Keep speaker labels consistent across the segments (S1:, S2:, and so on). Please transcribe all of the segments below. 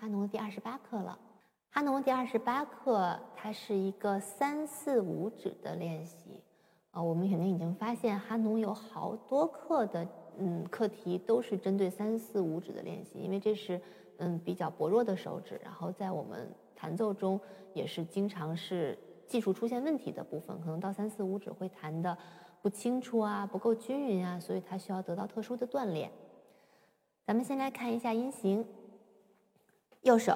S1: 哈农的第二十八课了。哈农的第二十八课，它是一个三四五指的练习。呃，我们肯定已经发现哈农有好多课的，嗯，课题都是针对三四五指的练习，因为这是嗯比较薄弱的手指，然后在我们弹奏中也是经常是技术出现问题的部分，可能到三四五指会弹的不清楚啊，不够均匀啊，所以它需要得到特殊的锻炼。咱们先来看一下音型，右手。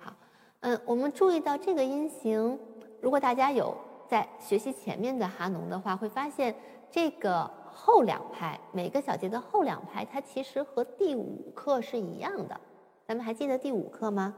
S1: 好，嗯，我们注意到这个音型，如果大家有在学习前面的哈农的话，会发现这个后两拍，每个小节的后两拍，它其实和第五课是一样的。咱们还记得第五课吗？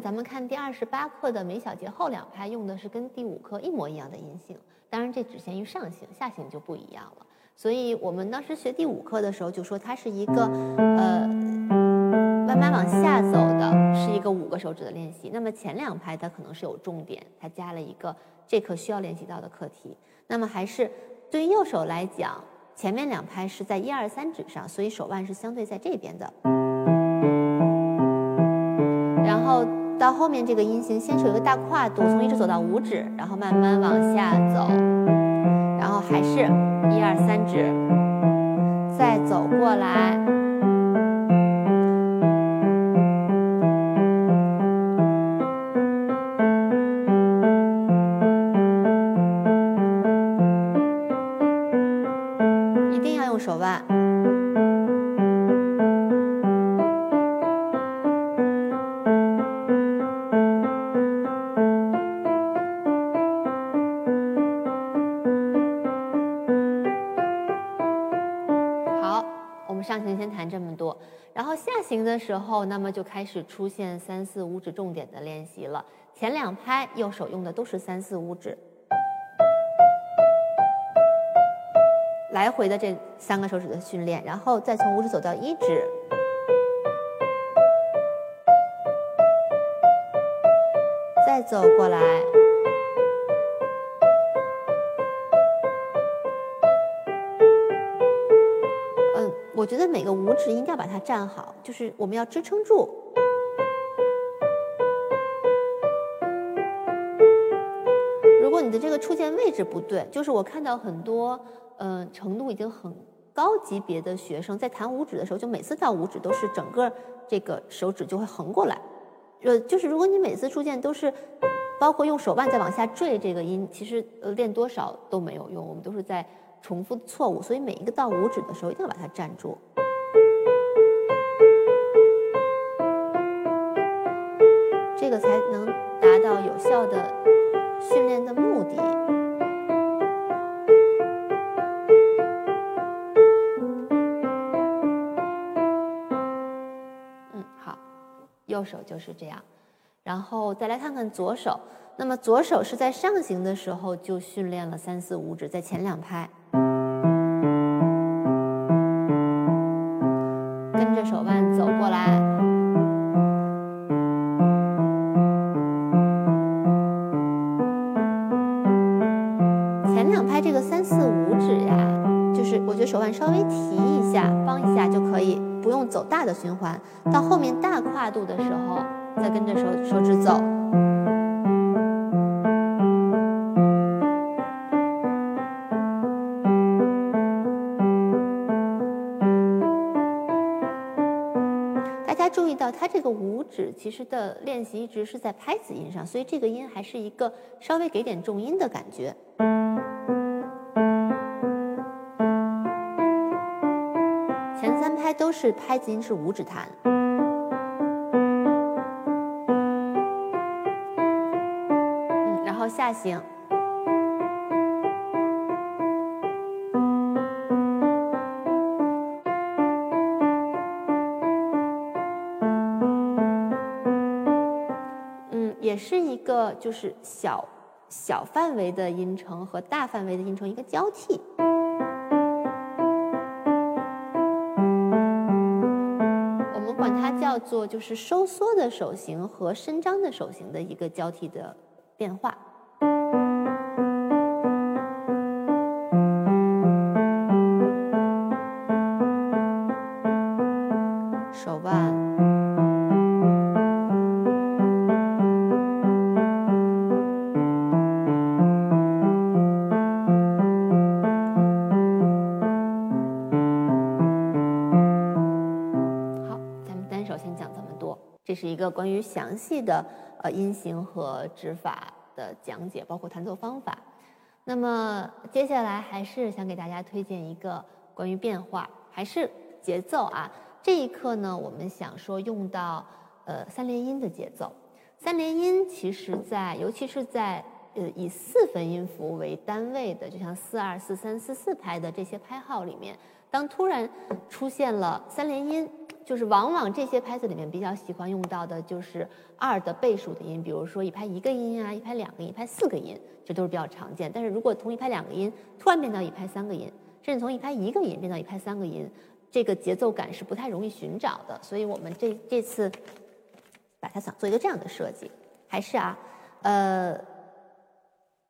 S1: 咱们看第二十八课的每小节后两拍用的是跟第五课一模一样的音型，当然这只限于上行，下行就不一样了。所以我们当时学第五课的时候就说它是一个呃慢慢往下走的，是一个五个手指的练习。那么前两拍它可能是有重点，它加了一个这课需要练习到的课题。那么还是对于右手来讲，前面两拍是在一二三指上，所以手腕是相对在这边的。然后到后面这个音型，先是有一个大跨度，从一指走到五指，然后慢慢往下走，然后还是一二三指，再走过来。一定要用手腕这么多，然后下行的时候，那么就开始出现三四五指重点的练习了。前两拍右手用的都是三四五指，来回的这三个手指的训练，然后再从五指走到一指，再走过来。我觉得每个五指一定要把它站好，就是我们要支撑住。如果你的这个触键位置不对，就是我看到很多嗯程度已经很高级别的学生在弹五指的时候，就每次到五指都是整个这个手指就会横过来。呃，就是如果你每次触键都是包括用手腕再往下坠这个音，其实呃练多少都没有用，我们都是在。重复的错误，所以每一个到五指的时候一定要把它站住，这个才能达到有效的训练的目的。嗯，好，右手就是这样，然后再来看看左手。那么左手是在上行的时候就训练了三四五指，在前两拍。的循环。到后面大跨度的时候，再跟着手手指走。大家注意到它这个五指其实的练习一直是在拍子音上，所以这个音还是一个稍微给点重音的感觉。前三拍都是拍子音是五指弹，嗯，然后下行。嗯，也是一个就是小小范围的音程和大范围的音程一个交替。它叫做就是收缩的手型和伸张的手型的一个交替的变化。手腕关于详细的呃音型和指法的讲解，包括弹奏方法。那么接下来还是想给大家推荐一个关于变化，还是节奏啊。这一课呢，我们想说用到呃三连音的节奏。三连音其实在尤其是在呃以四分音符为单位的，就像四二四三四四拍的这些拍号里面，当突然出现了三连音。就是往往这些拍子里面比较喜欢用到的就是二的倍数的音，比如说一拍一个音啊，一拍两个音，一拍四个音，这都是比较常见。但是如果从一拍两个音突然变到一拍三个音，甚至从一拍一个音变到一拍三个音，这个节奏感是不太容易寻找的。所以我们这这次把它想做一个这样的设计，还是啊，呃，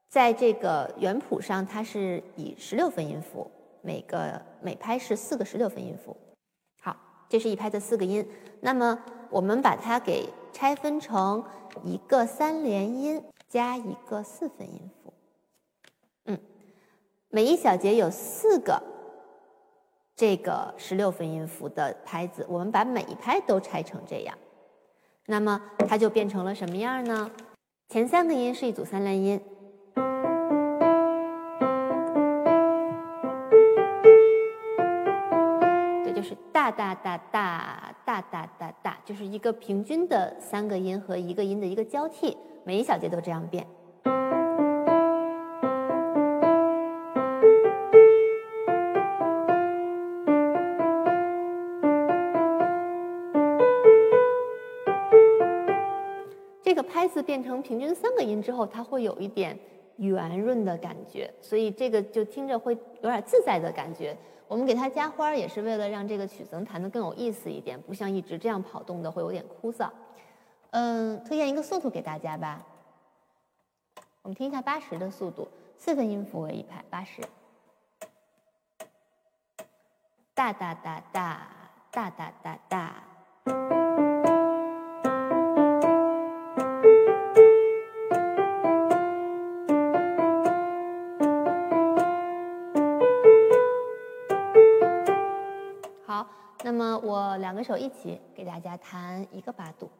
S1: 在这个原谱上它是以十六分音符，每个每拍是四个十六分音符。这是一拍的四个音，那么我们把它给拆分成一个三连音加一个四分音符。嗯，每一小节有四个这个十六分音符的拍子，我们把每一拍都拆成这样，那么它就变成了什么样呢？前三个音是一组三连音。大大大大大大大，就是一个平均的三个音和一个音的一个交替，每一小节都这样变。这个拍子变成平均三个音之后，它会有一点圆润的感觉，所以这个就听着会有点自在的感觉。我们给它加花儿，也是为了让这个曲子能弹得更有意思一点，不像一直这样跑动的会有点枯燥。嗯，推荐一个速度给大家吧。我们听一下八十的速度，四分音符为一拍，八十。大大大大大大大大。两个手一起给大家弹一个八度。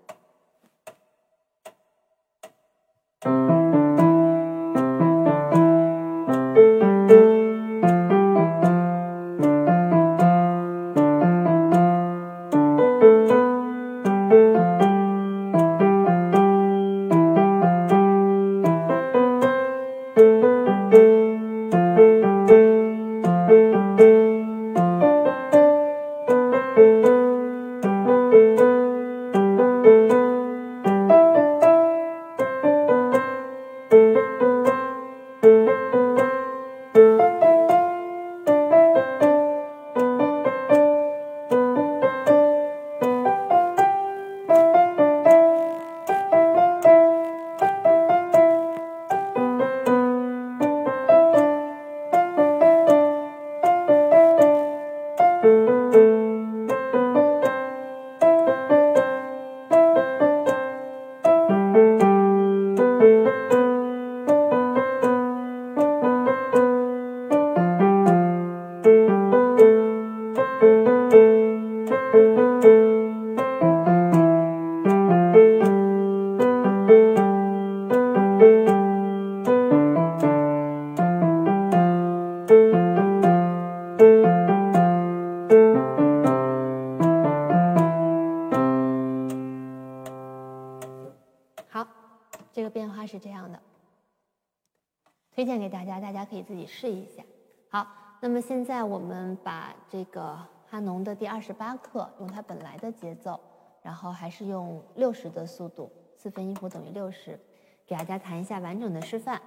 S1: 推荐给大家，大家可以自己试一下。好，那么现在我们把这个哈农的第二十八课用它本来的节奏，然后还是用六十的速度，四分音符等于六十，给大家弹一下完整的示范。